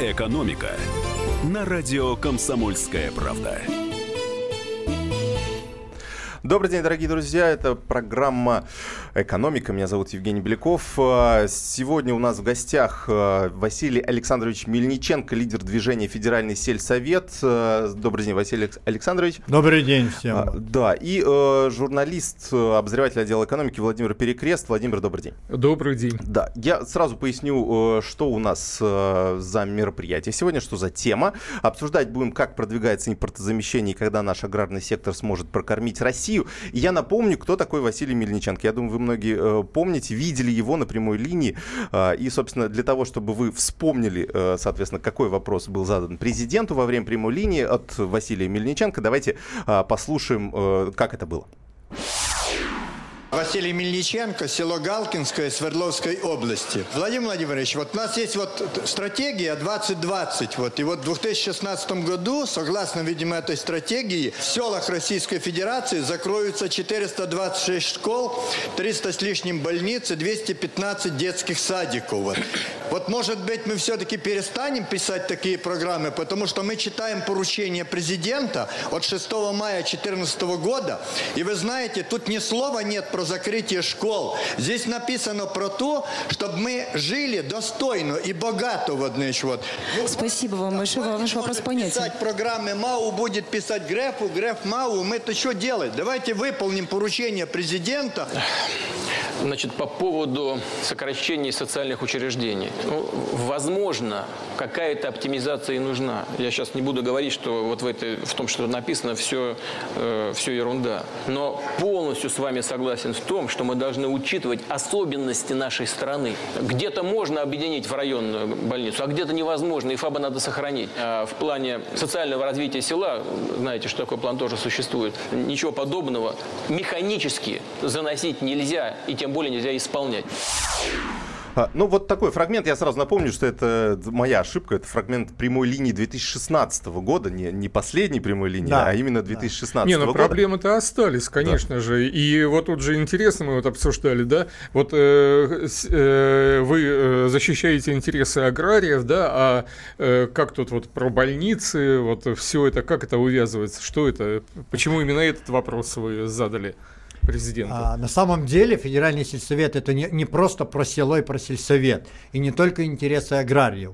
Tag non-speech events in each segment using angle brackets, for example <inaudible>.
«Экономика» на радио «Комсомольская правда». Добрый день, дорогие друзья. Это программа «Экономика». Меня зовут Евгений Беляков. А, сегодня у нас в гостях а, Василий Александрович Мельниченко, лидер движения «Федеральный сельсовет». А, добрый день, Василий Александрович. Добрый день всем. Да, и журналист, обозреватель отдела экономики Владимир Перекрест. Владимир, добрый день. Добрый день. Да, я сразу поясню, что у нас за мероприятие сегодня, что за тема. Обсуждать будем, как продвигается импортозамещение и когда наш аграрный сектор сможет прокормить Россию Россию. И я напомню, кто такой Василий Мельниченко. Я думаю, вы многие э, помните, видели его на прямой линии. Э, и, собственно, для того, чтобы вы вспомнили, э, соответственно, какой вопрос был задан президенту во время прямой линии от Василия Мельниченко, давайте э, послушаем, э, как это было. Василий Мельниченко, село Галкинское Свердловской области. Владимир Владимирович, вот у нас есть вот стратегия 2020. Вот, и вот в 2016 году, согласно, видимо, этой стратегии, в селах Российской Федерации закроются 426 школ, 300 с лишним больниц и 215 детских садиков. Вот. Вот, может быть, мы все-таки перестанем писать такие программы, потому что мы читаем поручение президента от 6 мая 2014 года, и вы знаете, тут ни слова нет про закрытие школ. Здесь написано про то, чтобы мы жили достойно и богато. Вот, значит, вот. Спасибо вам большое, ваш вопрос понятен. писать программы МАУ, будет писать Грефу, Греф МАУ. Мы это что делать? Давайте выполним поручение президента. Значит, по поводу сокращения социальных учреждений. Ну, возможно, какая-то оптимизация и нужна. Я сейчас не буду говорить, что вот в, этой, в том, что написано, все, э, все ерунда. Но полностью с вами согласен в том, что мы должны учитывать особенности нашей страны. Где-то можно объединить в районную больницу, а где-то невозможно, и ФАБа надо сохранить. А в плане социального развития села, знаете, что такой план тоже существует, ничего подобного механически заносить нельзя, и тем более нельзя исполнять. А, ну, вот такой фрагмент, я сразу напомню, что это моя ошибка, это фрагмент прямой линии 2016 года, не, не последней прямой линии, да, а именно 2016 да. Не, ну года. проблемы-то остались, конечно да. же, и вот тут же интересно, мы вот обсуждали, да, вот э, э, вы э, защищаете интересы аграриев, да, а э, как тут вот про больницы, вот все это, как это увязывается, что это, почему именно этот вопрос вы задали? Президента? А, на самом деле федеральный сельсовет это не, не просто про село и про сельсовет, и не только интересы аграриев.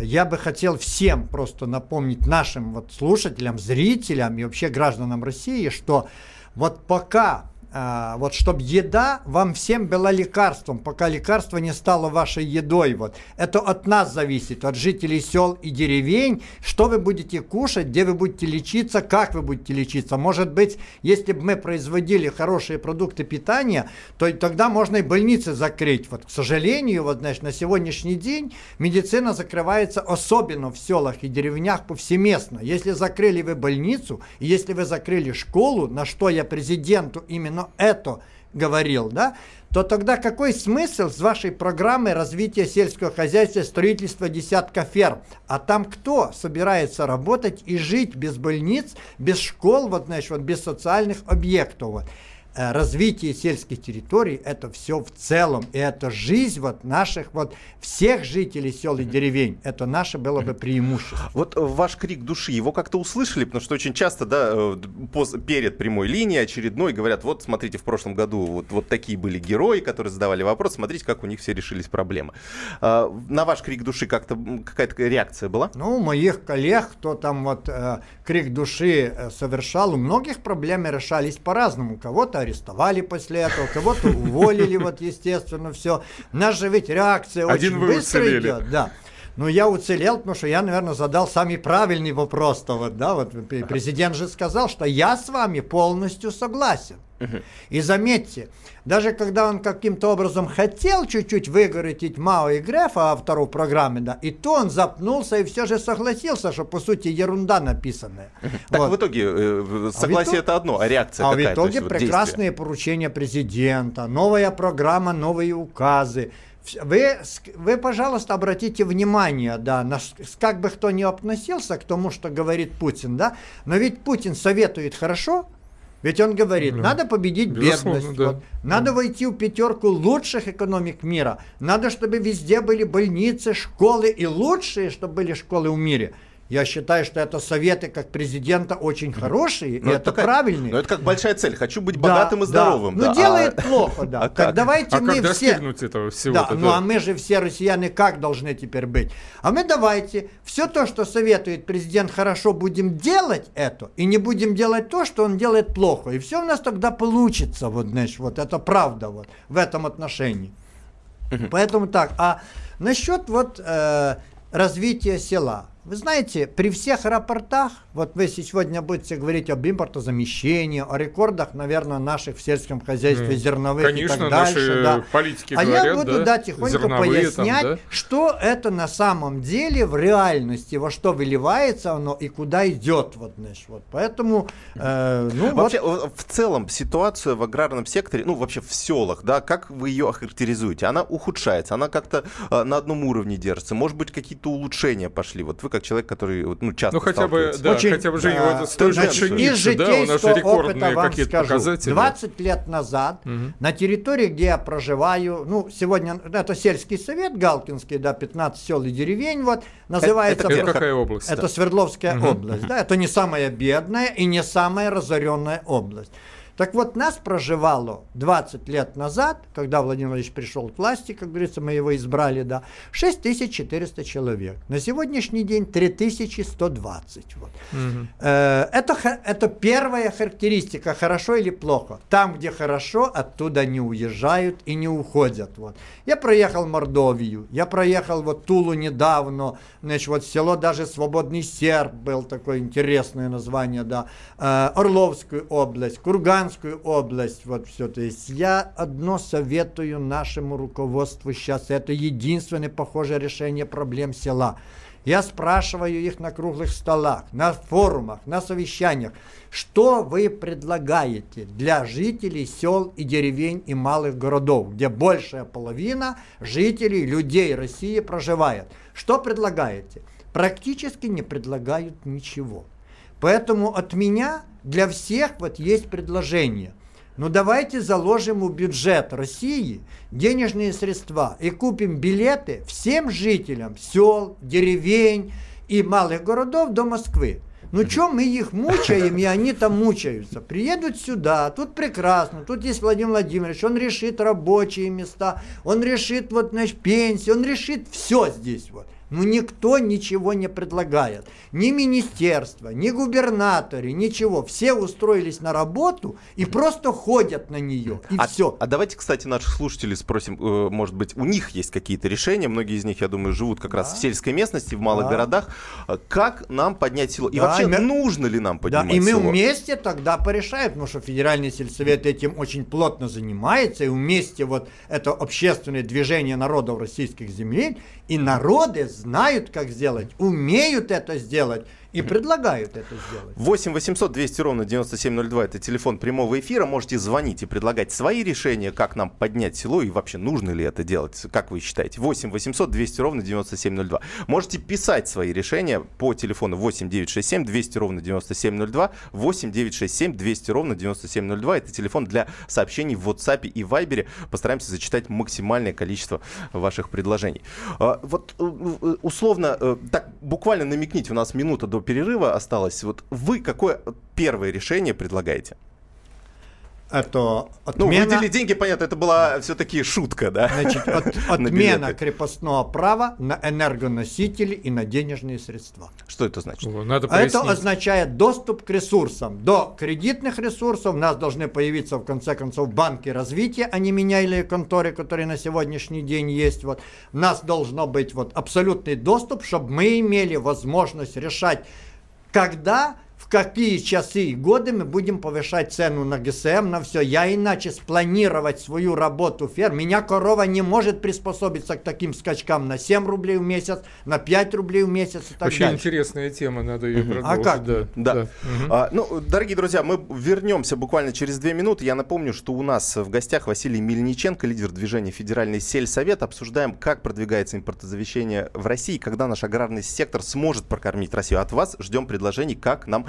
Я бы хотел всем просто напомнить нашим вот слушателям, зрителям и вообще гражданам России, что вот пока а, вот чтобы еда вам всем была лекарством, пока лекарство не стало вашей едой. Вот. Это от нас зависит, от жителей сел и деревень, что вы будете кушать, где вы будете лечиться, как вы будете лечиться. Может быть, если бы мы производили хорошие продукты питания, то тогда можно и больницы закрыть. Вот, к сожалению, вот, значит, на сегодняшний день медицина закрывается особенно в селах и деревнях повсеместно. Если закрыли вы больницу, если вы закрыли школу, на что я президенту именно это говорил, да, то тогда какой смысл с вашей программой развития сельского хозяйства, строительства десятка ферм? А там кто собирается работать и жить без больниц, без школ, вот, знаешь, вот, без социальных объектов? Вот. Э, развитие сельских территорий, это все в целом, и это жизнь вот наших вот всех жителей сел и деревень, это наше было бы преимущество. Вот э, ваш крик души, его как-то услышали, потому что очень часто, да, э, перед прямой линией очередной говорят, вот смотрите, в прошлом году вот, вот такие были герои, которые задавали вопрос, смотрите, как у них все решились проблемы. А, на ваш крик души как-то какая-то реакция была? Ну, у моих коллег, кто там вот крик души совершал, у многих проблемы решались по-разному, кого-то арестовали после этого, кого-то уволили, вот естественно, все. Нас же ведь реакция Один очень быстро уцелели. идет. Да. Ну, я уцелел, потому что я, наверное, задал самый правильный вопрос-то. Вот, да, вот президент же сказал, что я с вами полностью согласен. И заметьте, даже когда он каким-то образом хотел чуть-чуть выгородить Мао и Грефа, автору программы, да, и то он запнулся и все же согласился, что по сути ерунда написанная. <laughs> Так вот. в итоге э, согласие а это одно, а реакция а какая? А в итоге есть, прекрасные вот поручения президента, новая программа, новые указы. Вы, вы, пожалуйста, обратите внимание, да, на, как бы кто ни относился к тому, что говорит Путин, да, но ведь Путин советует хорошо, Ведь он говорит, Да. надо победить Безусловно, бедность, да. вот. надо войти в пятерку лучших экономик мира, надо, чтобы везде были больницы, школы и лучшие, чтобы были школы в мире. Я считаю, что это советы как президента очень хорошие, Ну, и это такая- правильные. Ну, это как большая цель. Хочу быть Да, богатым и да. здоровым. Ну, да. делает А- плохо, да. <laughs> а так как? давайте А мы как все... этого Да, всего-то? ну а мы же все россияне как должны теперь быть? А мы давайте все то, что советует президент, хорошо будем делать это, и не будем делать то, что он делает плохо. И все у нас тогда получится, вот, знаешь, вот это правда вот в этом отношении. Поэтому так, а насчет вот э, развития села. Вы знаете, при всех рапортах, вот вы сегодня будете говорить об импортозамещении, о рекордах, наверное, наших в сельском хозяйстве зерновых и Конечно, так дальше. наши да. политики А говорят, я буду, да, да, тихонько зерновые там, пояснять, да. что это на самом деле в реальности, во что выливается оно и куда идет. Вот, знаешь, вот. Поэтому, э, ну Вообще, вот, в целом, ситуацию в аграрном секторе, ну, вообще в селах, да, как вы ее охарактеризуете? Она ухудшается, она как-то э, на одном уровне держится. Может быть, какие-то улучшения пошли? Вот вы как человек, который, ну, часто Ну хотя бы, да, Очень, хотя бы, Женя, стоит значит, же из пшеницы, да, у нас же рекордные опыта вам какие-то скажу. показатели. 20 лет назад на территории, где я проживаю, ну, сегодня это сельский совет Галкинский, да, 15 сел и деревень, вот, называется... это Это где? какая область? Это Свердловская Мгм. область, да, это не самая бедная и не самая разоренная область. Так вот, нас проживало 20 лет назад, когда Владимир Владимирович пришел к власти, как говорится, мы его избрали, да, 6400 человек. На сегодняшний день 3120. Вот. Э, Это, это первая характеристика, хорошо или плохо. Там, где хорошо, оттуда не уезжают и не уходят. Вот. Я проехал Мордовию, я проехал вот Тулу недавно, значит, вот село даже Свободный Серб был такое интересное название, да, Э, Орловскую область, Курганскую область, вот все. То есть я одно советую нашему руководству сейчас, это единственное похожее решение проблем села. Я спрашиваю их на круглых столах, на форумах, на совещаниях, что вы предлагаете для жителей сел и деревень и малых городов, где большая половина жителей, людей России проживает. Что предлагаете? Практически не предлагают ничего. Поэтому от меня для всех вот есть предложение. Ну давайте заложим в бюджет России денежные средства и купим билеты всем жителям сел, деревень и малых городов до Москвы. Ну что мы их мучаем, и они там мучаются. Приедут сюда, тут прекрасно, тут есть Владимир Владимирович, он решит рабочие места, он решит вот, значит, пенсии, он решит все здесь вот. Но никто ничего не предлагает. Ни министерство, ни губернаторы, ничего. Все устроились на работу и просто ходят на нее. И а, все. а давайте, кстати, наших слушателей спросим, э, может быть, у них есть какие-то решения, многие из них, я думаю, живут как раз в сельской местности, в малых Да. городах. Э, Как нам поднять село? И Да, вообще, и мы- нужно ли нам Да, поднимать и мы село? вместе тогда порешаем, потому что федеральный сельсовет этим очень плотно занимается, и вместе вот это общественное движение народов российских земель, и народы знают, как сделать, умеют это сделать и предлагают это сделать. 8 800 200 ровно 9702 это телефон прямого эфира. Можете звонить и предлагать свои решения, как нам поднять село и вообще нужно ли это делать, как вы считаете. 8 800 200 ровно 9702. Можете писать свои решения по телефону 8 967 200 ровно 9702. 8 967 200 ровно 9702. Это телефон для сообщений в WhatsApp и Viber. Постараемся зачитать максимальное количество ваших предложений. А, Вот э, э, условно, э, так буквально намекните, у нас минута до перерыва осталось. Вот вы какое первое решение предлагаете? Это Ну, отмена, выделили деньги, понятно, это была все-таки шутка, да? значит, от- <laughs> На отмена крепостного права на энергоносители и на денежные средства. Что это значит? О, Надо А это пояснить. означает доступ к ресурсам. До кредитных ресурсов у нас должны появиться, в конце концов, банки развития, а не меняйлые конторы, которые на сегодняшний день есть. Вот. У нас должно быть вот абсолютный доступ, чтобы мы имели возможность решать, когда, в какие часы и годы мы будем повышать цену на ГСМ, на все. Я иначе спланировать свою работу ферм. Меня корова не может приспособиться к таким скачкам на 7 рублей в месяц, на 5 рублей в месяц и так Вообще дальше. интересная тема, надо ее продолжить. как? Да. Да. Мгм. А, ну, дорогие друзья, мы вернемся буквально через две минуты. Я напомню, что у нас в гостях Василий Мельниченко, лидер движения Федеральный сельсовет. Обсуждаем, как продвигается импортозавещение в России, когда наш аграрный сектор сможет прокормить Россию. От вас ждем предложений, как нам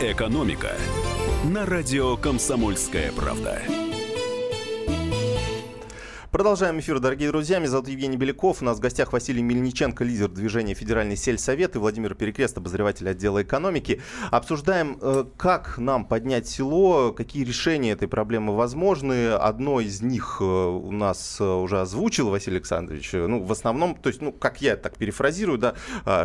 «Экономика» на радио «Комсомольская правда». Продолжаем эфир, дорогие друзья. Меня зовут Евгений Беляков. У нас в гостях Василий Мельниченко, лидер движения Федеральный сельсовет, и Владимир Перекрест, обозреватель отдела экономики. Обсуждаем, э, как нам поднять село, какие решения этой проблемы возможны. Одно из них э, у нас э, уже озвучил Василий Александрович. Ну, в основном, то есть, ну, как я так перефразирую, да,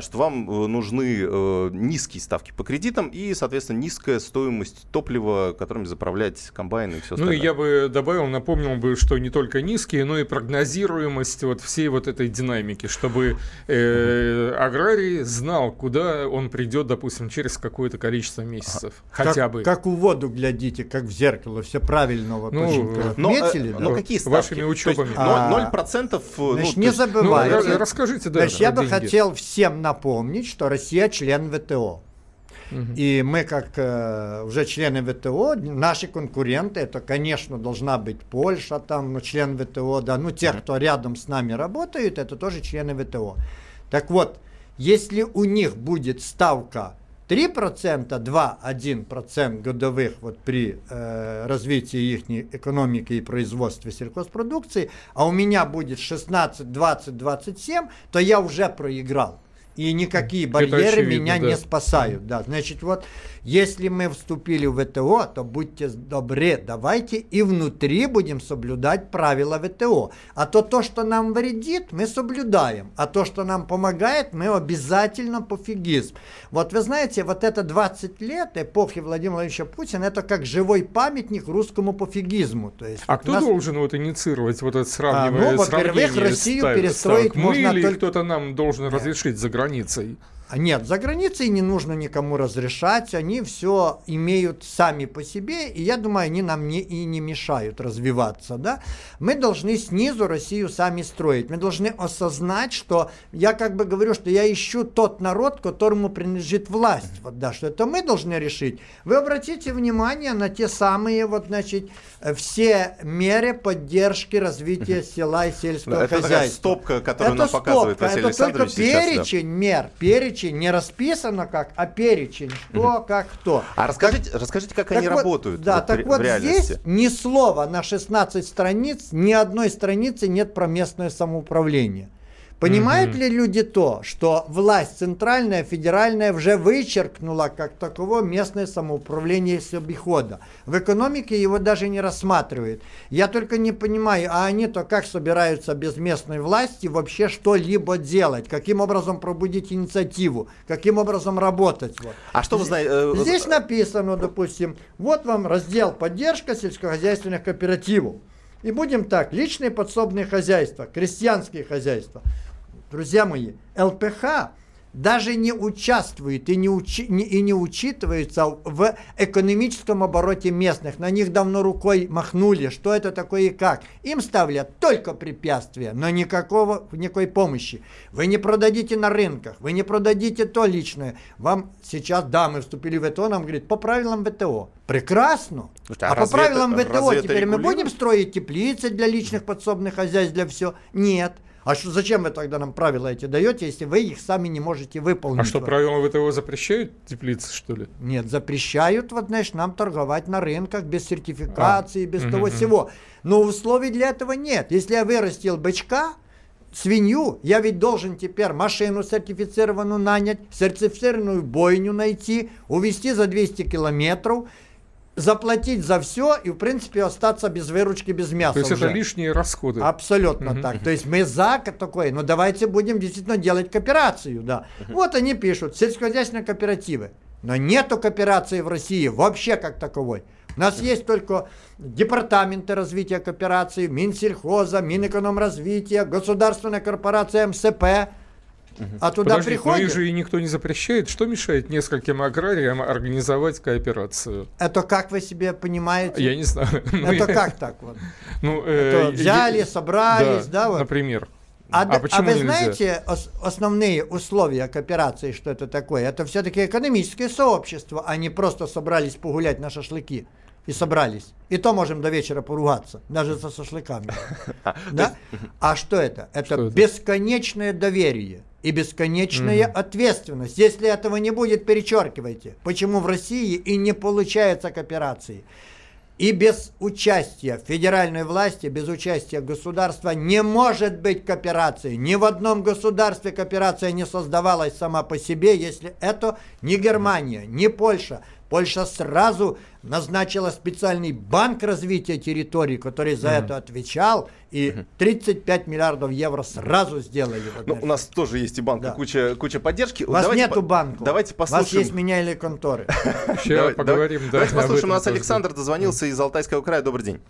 что вам нужны низкие ставки по кредитам и, соответственно, низкая стоимость топлива, которыми заправлять комбайны и все остальное. Ну, и я бы добавил, напомнил бы, что не только низкие, но и прогнозируемость вот всей вот этой динамики, чтобы э, аграрий знал, куда он придет, допустим, через какое-то количество месяцев, хотя как, бы. Как у воду глядите, как в зеркало, все правильно вот Ну, очень Но, отметили. э, да? но какие ставки? Вашими учебами. То есть, А, 0%, ну, Значит, не Ну, забывайте. ра- расскажите, да, Значит, я бы деньги. хотел всем напомнить, что Россия член ВТО. И мы, как э, уже члены ВТО, наши конкуренты, это, конечно, должна быть Польша, там, ну, член ВТО, да, ну, те, кто рядом с нами работают, это тоже члены ВТО. Так вот, если у них будет ставка 3%, 2-1% годовых вот при э, развитии их экономики и производстве сельхозпродукции, а у меня будет 16, 20, 27, то я уже проиграл. И никакие барьеры очевидно, меня да. не спасают. Да. Значит, вот, если мы вступили в ВТО, то будьте добры, давайте и внутри будем соблюдать правила ВТО. А то то, что нам вредит, мы соблюдаем. А то, что нам помогает, мы обязательно пофигизм. Вот вы знаете, вот это 20 лет эпохи Владимира Владимировича Путина, это как живой памятник русскому пофигизму. То есть А кто нас- должен вот инициировать вот это сравнивание? ну, во-первых, Россию ставить перестроить ставок? Мы можно или только- кто-то нам должен разрешить за границей? А Нет, за границей не нужно никому разрешать, они все имеют сами по себе, и я думаю, они нам не, и не мешают развиваться. Да? Мы должны снизу Россию сами строить, мы должны осознать, что я как бы говорю, что я ищу тот народ, которому принадлежит власть, вот, да, что это мы должны решить. Вы обратите внимание на те самые, вот, значит, все меры поддержки развития села и сельского Это такая хозяйства. стопка, которую Это нам показывает стопка, Василий это только Александрович сейчас, да. перечень мер, перечень не расписано как, а перечень, что, как, кто. А расскажите, расскажите, как они Так вот, работают Да, вот так в, вот в реальности. здесь ни слова на 16 страниц, ни одной страницы нет про местное самоуправление. Понимают ли люди то, что власть центральная, федеральная уже вычеркнула как таково местное самоуправление с обихода? В экономике его даже не рассматривают. Я только не понимаю, а они-то как собираются без местной власти вообще что-либо делать? Каким образом пробудить инициативу? Каким образом работать? Вот. А что вы знаете? э, Здесь написано, допустим, вот вам раздел поддержка сельскохозяйственных кооперативов. И будем так, личные подсобные хозяйства, крестьянские хозяйства. Друзья мои, ЛПХ даже не участвует и не, учи- не- и не учитывается в экономическом обороте местных. На них давно рукой махнули, что это такое и как. Им ставят только препятствия, но никакого, никакой помощи. Вы не продадите на рынках, вы не продадите то личное. Вам сейчас, да, мы вступили в ВТО, нам говорит, по правилам ВТО. Прекрасно. Слушайте, а а по правилам это- ВТО теперь мы будем строить теплицы для личных подсобных хозяйств, для всего? Нет. А что, зачем вы тогда нам правила эти даете, если вы их сами не можете выполнить? А что, правила ВТО запрещают теплицы, что ли? Нет, запрещают, вот, знаешь, нам торговать на рынках без сертификации, без мгм, того мгм. всего. Но условий для этого нет. Если я вырастил бычка, свинью, я ведь должен теперь машину сертифицированную нанять, сертифицированную бойню найти, увезти за 200 километров, заплатить за все и, в принципе, остаться без выручки, без мяса То есть уже. это лишние расходы. Абсолютно Мгм. так. То есть мы за ко- такое, но давайте будем действительно делать кооперацию, да. Вот они пишут, сельскохозяйственные кооперативы. Но нету кооперации в России вообще как таковой. У нас есть только департаменты развития кооперации, Минсельхоза, Минэкономразвития, государственная корпорация МСП. А туда Подожди, но приходят. их же и никто не запрещает. Что мешает нескольким аграриям организовать кооперацию? Это как вы себе понимаете? Я не знаю. <laughs> Ну, Это как так вот? Ну, э, взяли, собрались, да, вот. Например. А, А д- а почему вы нельзя? знаете ос- основные условия кооперации, что это такое? Это все-таки экономическое сообщество, а не просто собрались погулять на шашлыки. И собрались. И то можем до вечера поругаться, даже со шашлыками. <laughs> Да? А что это? Это? бесконечное доверие и бесконечная ответственность. Если этого не будет, перечеркивайте. Почему в России и не получается кооперации? И без участия федеральной власти, без участия государства не может быть кооперации. Ни в одном государстве кооперация не создавалась сама по себе, если это не Германия, не Польша. Польша сразу назначила специальный банк развития территорий, который за это отвечал, и 35 миллиардов евро сразу сделали. Ну, у нас тоже есть и банк, Да. куча, куча поддержки. У вас Давайте нету по- банка. Давайте У вас послушаем. есть меня или конторы. Сейчас поговорим. давай- да, Давайте послушаем. У нас. Александр дозвонился из Алтайского края. Добрый день.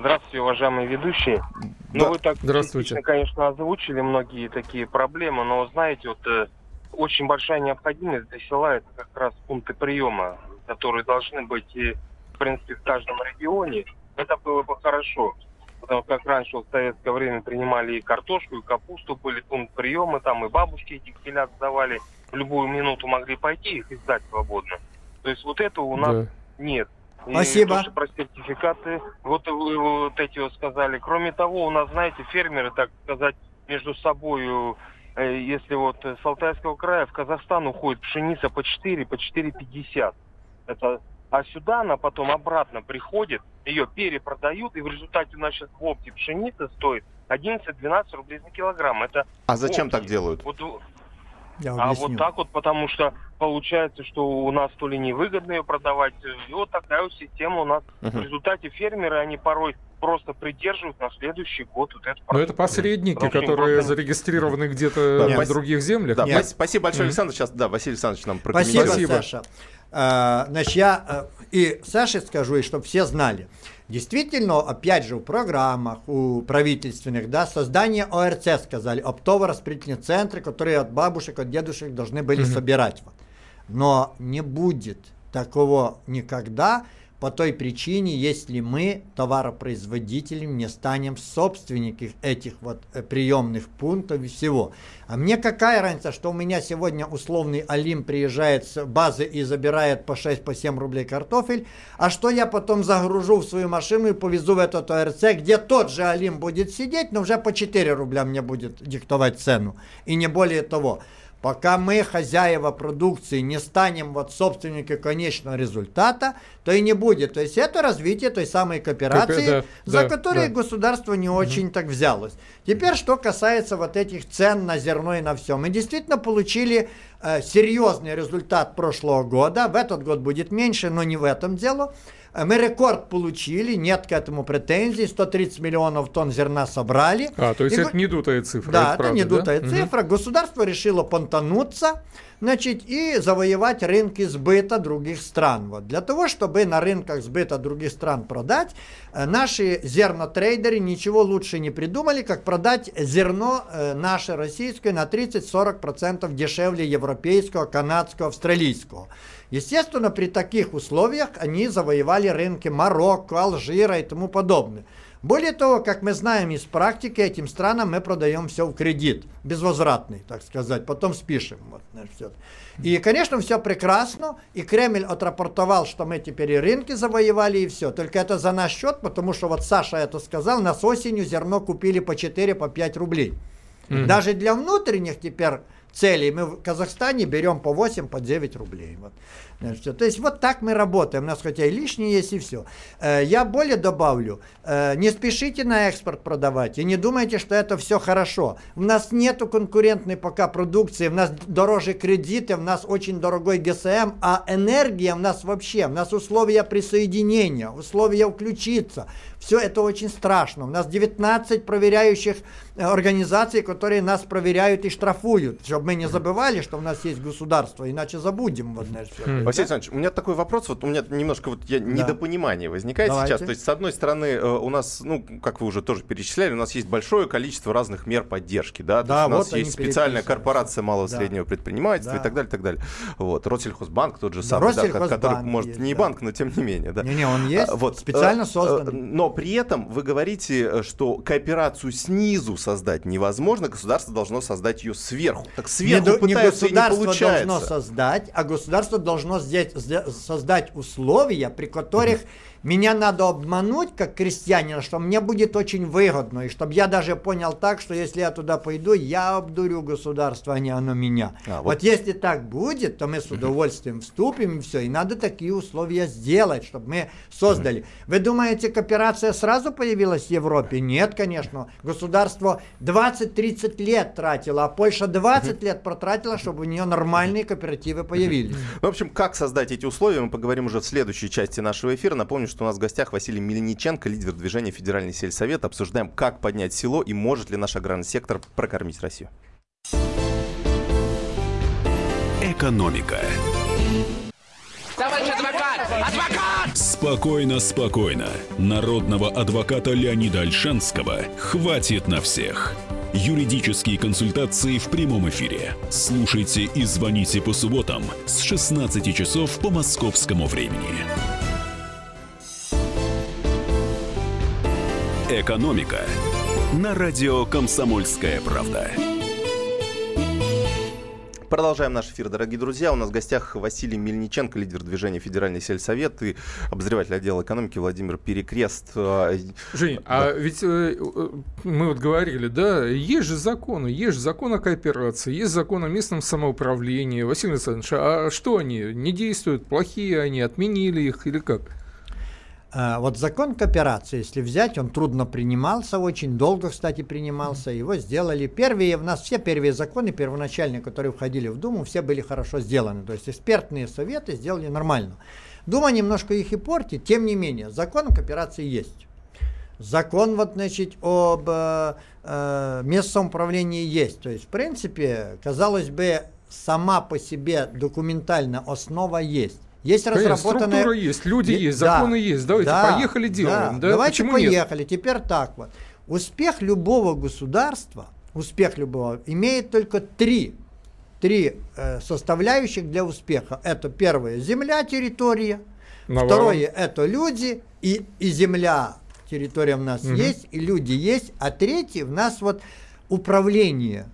Здравствуйте, уважаемые ведущие. Да. Ну, вы так Здравствуйте. конечно, озвучили многие такие проблемы, но, знаете, вот э, очень большая необходимость для села это как раз пункты приема, которые должны быть, и, в принципе, в каждом регионе. Это было бы хорошо. Потому как раньше в советское время принимали и картошку, и капусту, были пункт приема, там и бабушки этих телят сдавали. В любую минуту могли пойти их и сдать свободно. То есть вот этого у нас Да. нет. И Спасибо. тоже про сертификаты, вот вы вот эти вот сказали. Кроме того, у нас, знаете, фермеры, так сказать, между собой, если вот с Алтайского края в Казахстан уходит пшеница по 4, по 4,50. Это, а сюда она потом обратно приходит, ее перепродают, и в результате у нас сейчас в опте пшеница стоит 11-12 рублей за килограмм. Это А зачем в так делают? Вот, Я а объясню. вот так вот, потому что получается, что у нас то ли невыгодно ее продавать, и вот такая вот система у нас. В Мгм. результате фермеры, они порой просто придерживают на следующий год вот это. Но это посредники, Потому которые просто- зарегистрированы где-то Да, в спас- других землях. Да, Нет. спас- спасибо большое. Александр. Сейчас, да, Василий Александрович нам Спасибо, прокомментирует. Спасибо. Саша. А, значит, я э, и Саше скажу, и чтобы все знали. Действительно, опять же, в программах, у правительственных, да, создание ОРЦ, сказали, оптово-распределительные центры, которые от бабушек, от дедушек должны были собирать. Вот. Но не будет такого никогда, по той причине, если мы, товаропроизводителями, не станем собственниками этих вот э, приемных пунктов и всего. А мне какая разница, что у меня сегодня условный Алим приезжает с базы и забирает по 6-7 по 7 рублей картофель, а что я потом загружу в свою машину и повезу в этот ОРЦ, где тот же Алим будет сидеть, но уже по 4 рубля мне будет диктовать цену. И не более того. Пока мы, хозяева продукции, не станем вот собственники конечного результата, то и не будет. То есть это развитие той самой кооперации, Копи- да, за да, которой да. государство не очень так взялось. Теперь, что касается вот этих цен на зерно и на все. Мы действительно получили э, серьезный результат прошлого года. В этот год будет меньше, но не в этом дело. Мы рекорд получили, нет к этому претензий. 130 миллионов тонн зерна собрали. А, то есть И это го- не дутая цифра. да, это правда, не да? цифра. Государство решило понтануться, значит, и завоевать рынки сбыта других стран. Вот. Для того, чтобы на рынках сбыта других стран продать, э, наши зернотрейдеры ничего лучше не придумали, как продать зерно э, наше российское на 30-40% дешевле европейского, канадского, австралийского. Естественно, при таких условиях они завоевали рынки Марокко, Алжира и тому подобное. Более того, как мы знаем из практики, этим странам мы продаем все в кредит, безвозвратный, так сказать, потом спишем. Вот, значит, всё. И, конечно, все прекрасно, и Кремль отрапортовал, что мы теперь и рынки завоевали, и все. Только это за наш счет, потому что вот Саша это сказал, нас осенью зерно купили по 4, по 5 рублей. Даже для внутренних теперь целей мы в Казахстане берем по 8, по 9 рублей. Вот. Значит. То есть вот так мы работаем. У нас хотя и лишнее есть, и все. Я более добавлю, э, не спешите на экспорт продавать и не думайте, что это все хорошо. У нас нету конкурентной пока продукции, у нас дороже кредиты, у нас очень дорогой ГСМ, а энергия у нас вообще, у нас условия присоединения, условия включиться. Все это очень страшно. У нас 19 проверяющих э, организаций, которые нас проверяют и штрафуют. Что чтобы мы не забывали, что у нас есть государство, иначе забудем. Вот, знаешь, всё. Василий Александрович, у меня такой вопрос, вот у меня немножко вот я, недопонимание возникает Давайте. сейчас. То есть, с одной стороны, э, у нас, ну, как вы уже тоже перечисляли, у нас есть большое количество разных мер поддержки, да, То Да, есть у нас вот есть специальная корпорация малого и Да. среднего предпринимательства и Да. так далее, и так далее. Вот, Россельхозбанк тот же Да, самый, да, Россельхозбанк который, может, есть, не да. банк, но тем не менее, да. Не-не, он есть, А, вот, специально э, э, созданный. Но при этом вы говорите, э, что кооперацию снизу создать невозможно, государство должно создать ее сверху. Так Не, сверху не пытаются и не государство получается. должно создать, а государство должно здесь создать условия, при которых меня надо обмануть как крестьянина, что мне будет очень выгодно, и чтобы я даже понял так, что если я туда пойду, я обдурю государство, а не оно меня. А, вот. вот. если так будет, то мы с удовольствием вступим и все, и надо такие условия сделать, чтобы мы создали. Вы думаете, кооперация сразу появилась в Европе? Нет, конечно. Государство 20-30 лет тратило, а Польша 20 лет протратила, чтобы у нее нормальные кооперативы появились. В общем, как создать эти условия, мы поговорим уже в следующей части нашего эфира. Напомню, что у нас в гостях Василий Мельниченко, лидер движения Федеральный сельсовет. Обсуждаем, как поднять село и может ли наш аграрный сектор прокормить Россию. Экономика. Товарищ адвокат! Адвокат! Спокойно, спокойно. Народного адвоката Леонида Альшанского хватит на всех. Юридические консультации в прямом эфире. Слушайте и звоните по субботам с 16 часов по московскому времени. Экономика на радио «Комсомольская правда». Продолжаем наш эфир, дорогие друзья. У нас в гостях Василий Мельниченко, лидер движения Федеральный сельсовет и обозреватель отдела экономики Владимир Перекрест. А, Жень, а ведь э, э, мы вот говорили, да, есть же законы, есть же закон о кооперации, есть закон о местном самоуправлении. Василий Александрович, а что они, не действуют, плохие они, отменили их или как? А, Вот закон кооперации, если взять, он трудно принимался, очень долго, кстати, принимался. Его сделали первые, у нас все первые законы первоначальные, которые входили в Думу, все были хорошо сделаны. То есть экспертные советы сделали нормально. Дума немножко их и портит, тем не менее, закон кооперации есть. Закон, вот, значит, об э, э, местном управлении есть. То есть, в принципе, казалось бы, сама по себе документально основа есть. Есть Конечно, разработанная... структура есть, люди Е- есть, да, законы есть. Давайте, да, поехали, делаем. Да. Давайте Почему нет? поехали. Теперь так вот. Успех любого государства, успех любого, имеет только три, три э, составляющих для успеха. Это первое, земля, территория. Навалом. Второе, это люди и, и земля, территория у нас Мгм. есть, и люди есть. А третье, у нас вот управление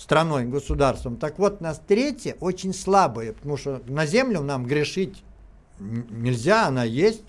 страной, государством. Так вот, нас третье очень слабое, потому что на землю нам грешить нельзя, она есть.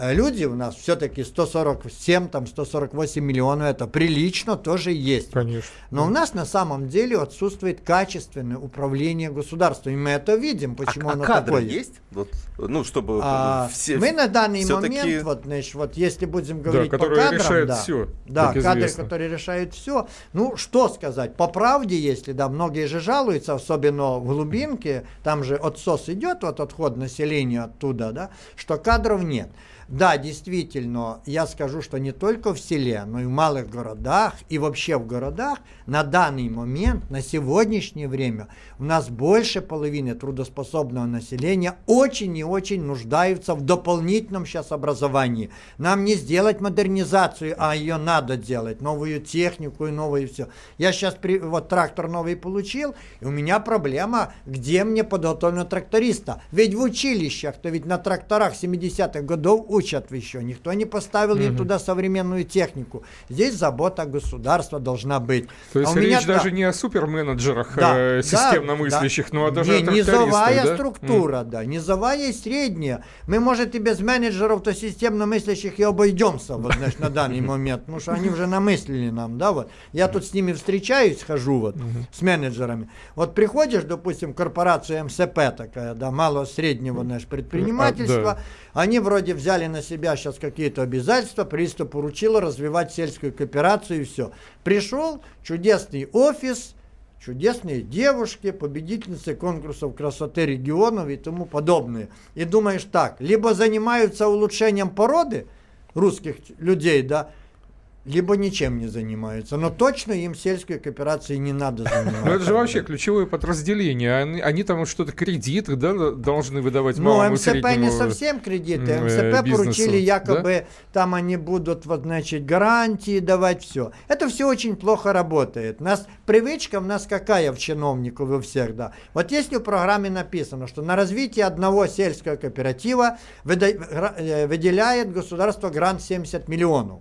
Э, Люди у нас все-таки 147, там 148 миллионов, это прилично, тоже есть. Конечно. Но у нас на самом деле отсутствует качественное управление государством. И мы это видим, почему а, оно а кадры такое. есть? Вот, ну, чтобы А, все... мы на данный момент, вот, значит, вот если будем говорить по которые кадрам, решают да, всё, да, кадры, известно. которые решают все. Ну, что сказать, по правде, если, да, многие же жалуются, особенно в глубинке, там же отсос идет, вот отход населения оттуда, да, что кадров нет. Да, действительно, я скажу, что не только в селе, но и в малых городах, и вообще в городах на данный момент, на сегодняшнее время, у нас больше половины трудоспособного населения очень и очень нуждаются в дополнительном сейчас образовании. Нам не сделать модернизацию, а ее надо делать, новую технику и новое все. Я сейчас вот трактор новый получил, и у меня проблема, где мне подготовлено тракториста. Ведь в училищах-то ведь на тракторах 70-х годов учат еще. Никто не поставил им Мгм. туда современную технику. Здесь забота государства должна быть. То есть А у меня речь да. даже не о суперменеджерах Да, э, да, системно да. мыслящих, но даже Не, о низовая да? структура, да, низовая и средняя. Мы, может, и без менеджеров, то системно мыслящих и обойдемся, вот, знаешь, на данный момент, потому что они уже намыслили нам, да, вот. Я тут с ними встречаюсь, хожу, вот, с менеджерами. Вот приходишь, допустим, в корпорацию МСП такая, да, мало-среднего, знаешь, предпринимательства, А, они вроде взяли на себя сейчас какие-то обязательства, правительство поручило развивать сельскую кооперацию и все. Пришел чудесный офис, чудесные девушки, победительницы конкурсов красоты регионов и тому подобное. И думаешь так, либо занимаются улучшением породы русских людей, да, либо ничем не занимаются. Но точно им сельской кооперацией не надо заниматься. Ну это же вообще ключевое подразделение. Они, они там что-то кредиты да, должны выдавать Ну, МСП не совсем кредиты. м, э, МСП бизнесу, поручили да? якобы, там они будут, вот, значит, гарантии давать, все. Это все очень плохо работает. Нас, привычка у нас какая в чиновников и у всех, да. Вот если в программе написано, что на развитие одного сельского кооператива э, выделяет государство грант 70 миллионов.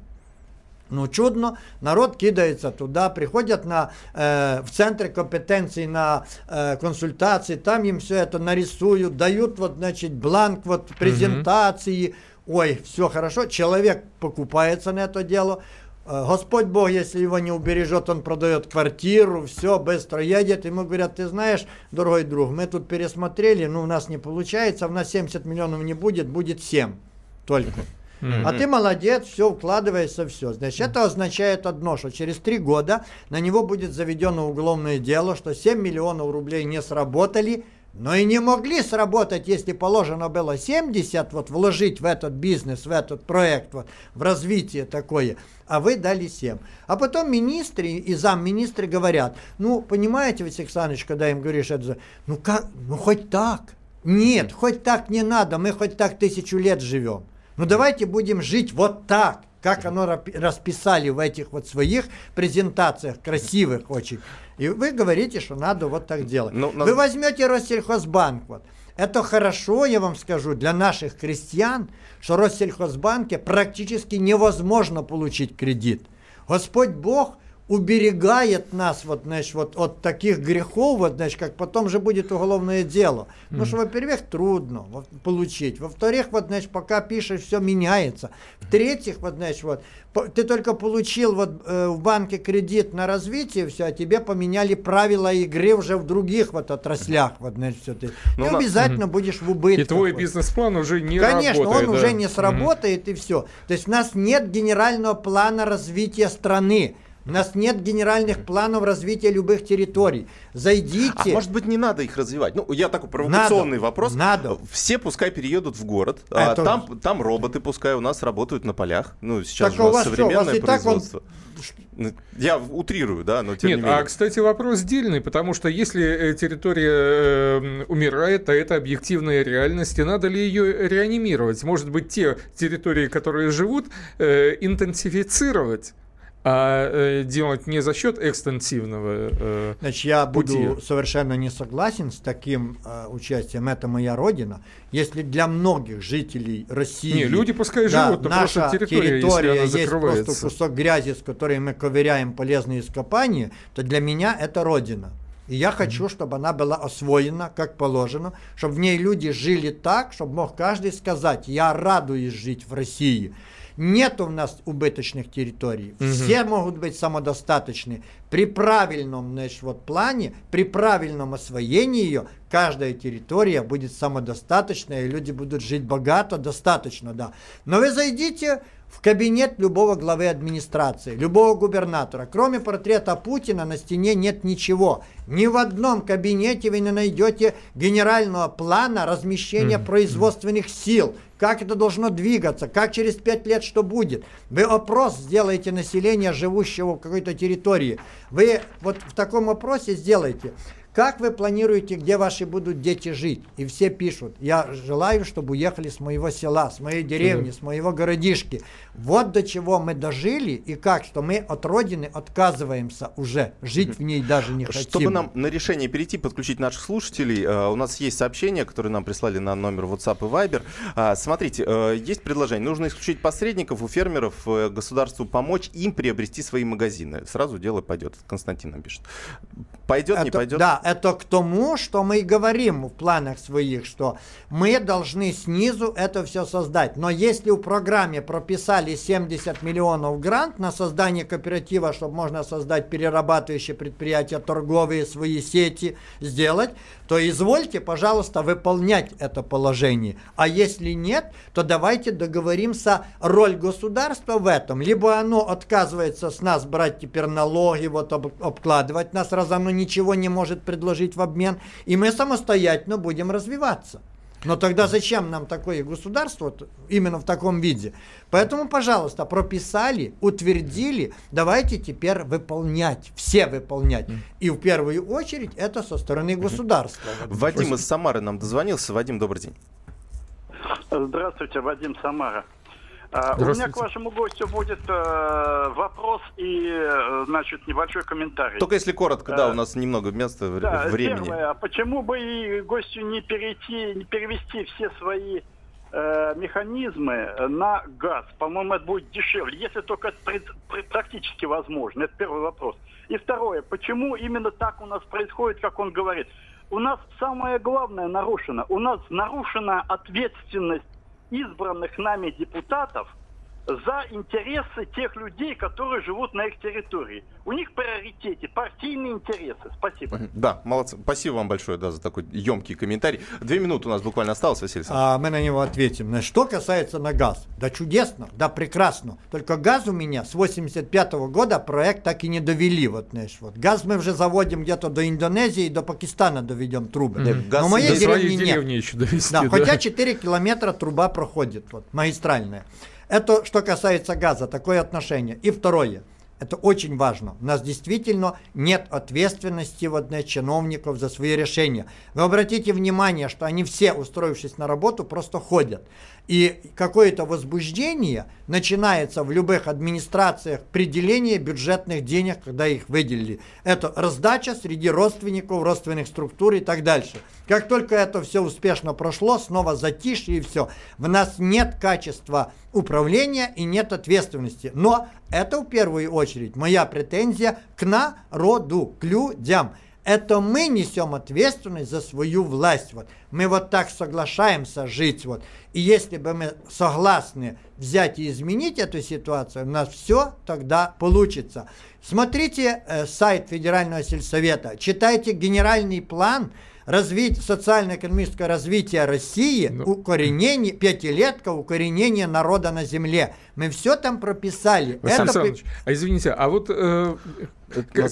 Ну, чудно, народ кидается туда, приходят на, э, в центре компетенции на э, консультации, там им все это нарисуют, дают вот, значит, бланк вот презентации. Ой, все хорошо, человек покупается на это дело. Э, Господь Бог, если его не убережет, он продает квартиру, все, быстро едет. Ему говорят, ты знаешь, дорогой друг, мы тут пересмотрели, ну, у нас не получается, у нас 70 миллионов не будет, будет 7 только. А ты молодец, все, укладывается, все. Значит, это означает одно, что через три года на него будет заведено уголовное дело, что 7 миллионов рублей не сработали, но и не могли сработать, если положено было 70, вот вложить в этот бизнес, в этот проект, вот, в развитие такое, а вы дали 7. А потом министры и замминистры говорят, ну, понимаете, Василий Александрович, когда им говоришь это, ну как, ну хоть так. Нет, хоть так не надо, мы хоть так тысячу лет живем. Ну давайте будем жить вот так, как оно расписали в этих вот своих презентациях, красивых очень. И вы говорите, что надо вот так делать. Ну, на- Вы возьмете Россельхозбанк, вот. Это хорошо, я вам скажу, для наших крестьян, что в Россельхозбанке практически невозможно получить кредит. Господь Бог уберегает нас вот, знаешь, вот от таких грехов, вот, знаешь, как потом же будет уголовное дело. Потому что, во-первых, трудно получить. Во-вторых, вот, знаешь, пока пишешь, все меняется. В-третьих, вот, знаешь, вот, ты только получил вот э, в банке кредит на развитие, все, а тебе поменяли правила игры уже в других вот отраслях, вот, знаешь, все ты. Ну, ты на- обязательно будешь в убытках. И твой вот. бизнес-план уже не Конечно, работает. он да. уже не сработает и все. То есть у нас нет генерального плана развития страны. У нас нет генеральных планов развития любых территорий. Зайдите. А может быть, не надо их развивать? Ну, я такой провокационный Надо, вопрос. надо. Все пускай переедут в город. а Это- там, там роботы пускай у нас работают на полях. Ну, сейчас Так же у нас вас что, у вас современное производство. Ну, Я утрирую, да, но тем Нет, не менее. а, кстати, вопрос дельный, потому что если э, территория э, умирает, то это объективная реальность, и надо ли ее реанимировать? Может быть, те территории, которые живут, э, интенсифицировать, а э, делать не за счет экстенсивного э, Значит, я пути. буду совершенно не согласен с таким э, участием. Это моя родина. Если для многих жителей России... Не, люди пускай да, живут, но наша территория, если территория она есть просто кусок грязи, с которой мы ковыряем полезные ископания, то для меня это родина. И я хочу, чтобы она была освоена, как положено, чтобы в ней люди жили так, чтобы мог каждый сказать, я радуюсь жить в России. Нет у нас убыточных территорий. Все могут быть самодостаточны. При правильном значит, вот, плане, при правильном освоении ее, каждая территория будет самодостаточная, и люди будут жить богато, достаточно, да. Но вы зайдите в кабинет любого главы администрации, любого губернатора. Кроме портрета Путина на стене нет ничего. Ни в одном кабинете вы не найдете генерального плана размещения производственных сил. Как это должно двигаться, как через пять лет что будет. Вы опрос сделаете населения, живущего в какой-то территории. Вы вот в таком опросе сделайте. Как вы планируете, где ваши будут дети жить? И все пишут, я желаю, чтобы уехали с моего села, с моей деревни, с моего городишки. Вот до чего мы дожили и как, что мы от родины отказываемся уже, жить в ней даже не хотим. Чтобы нам на решение перейти, подключить наших слушателей, э, у нас есть сообщения, которые нам прислали на номер WhatsApp и Viber. А, Смотрите, э, есть предложение. Нужно исключить посредников у фермеров, э, государству помочь им приобрести свои магазины. Сразу дело пойдет. Константин нам пишет. Пойдет, не Это- пойдет? Да, это к тому, что мы и говорим в планах своих, что мы должны снизу это все создать. Но если в программе прописали 70 миллионов грант на создание кооператива, чтобы можно создать перерабатывающие предприятия, торговые свои сети сделать, то извольте, пожалуйста, выполнять это положение. А если нет, то давайте договоримся роль государства в этом. Либо оно отказывается с нас брать теперь налоги, вот об- обкладывать нас, раз оно ничего не может предложить в обмен, и мы самостоятельно будем развиваться. Но тогда зачем нам такое государство вот, именно в таком виде? Поэтому, пожалуйста, прописали, утвердили, давайте теперь выполнять, все выполнять. И в первую очередь это со стороны государства. Вадим из Самары нам дозвонился. Вадим, добрый день. Здравствуйте, Вадим Самара. А, у меня к вашему гостю будет э, вопрос и, э, значит, небольшой комментарий. Только если коротко, да, у нас немного места, да, времени. Первое, а почему бы и гостю не перейти, не перевести все свои э, механизмы на газ? По-моему, это будет дешевле, если только это практически возможно. Это первый вопрос. И второе, почему именно так у нас происходит, как он говорит? У нас самое главное нарушено. У нас нарушена ответственность избранных нами депутатов за интересы тех людей, которые живут на их территории. У них в приоритете партийные интересы. Спасибо. Да, молодцы. Спасибо вам большое да, за такой емкий комментарий. Две минуты у нас буквально осталось, Василий А мы на него ответим. Что касается на газ. Да чудесно, да прекрасно. Только газ у меня с 85 -го года проект так и не довели. Вот, знаешь, вот. Газ мы уже заводим где-то до Индонезии и до Пакистана доведем трубы. Но газ моей до деревни нет. деревни еще довести, да, да. Хотя 4 километра труба проходит, вот, магистральная. Это что касается газа, такое отношение. И второе. Это очень важно. У нас действительно нет ответственности вот, на чиновников за свои решения. Вы обратите внимание, что они все, устроившись на работу, просто ходят. И какое-то возбуждение начинается в любых администрациях определение бюджетных денег, когда их выделили. Это раздача среди родственников, родственных структур и так дальше. Как только это все успешно прошло, снова затишье и все. В нас нет качества управления и нет ответственности. Но это в первую очередь моя претензия к народу, к людям это мы несем ответственность за свою власть. Вот. Мы вот так соглашаемся жить. Вот. И если бы мы согласны взять и изменить эту ситуацию, у нас все тогда получится. Смотрите э, сайт Федерального сельсовета, читайте генеральный план развить, социально-экономическое развитие России, ну. укоренение, пятилетка, укоренение народа на земле. Мы все там прописали. Александр Это... Александрович, а извините, а вот э.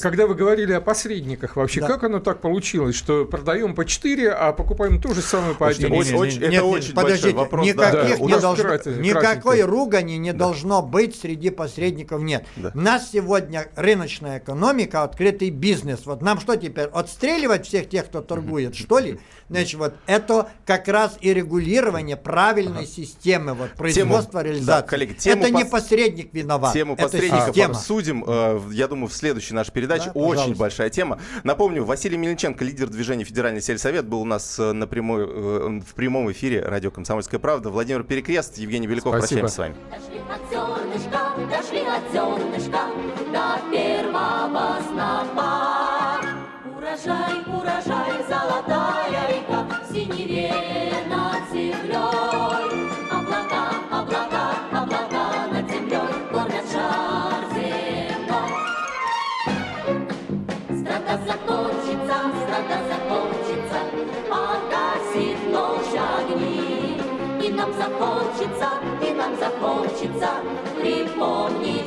Когда вы говорили о посредниках, вообще, да. как оно так получилось, что продаем по 4, а покупаем то же самое по 1? Очень, очень, это нет, очень подождите, вопрос. Никаких да. не должно, крати, никакой ругани не да. должно быть среди посредников, нет. Да. У нас сегодня рыночная экономика, открытый бизнес. Вот нам что теперь, отстреливать всех тех, кто торгует, что ли? Значит, вот это как раз и регулирование правильной ага. системы вот, производства, тему, реализации. Да, коллеги, тему это пос... не посредник виноват, Тему это посредников система. обсудим, э, я думаю, в следующей нашей передаче. Да, Очень большая тема. Напомню, Василий Мельниченко, лидер движения «Федеральный сельсовет», был у нас э, на прямой, э, в прямом эфире радио «Комсомольская правда». Владимир Перекрест, Евгений Беляков. Спасибо. Прощаемся с вами. Дошли от зернышка, дошли от зернышка до первого снопа. Урожай, урожай, золотая река, в захочется припомнить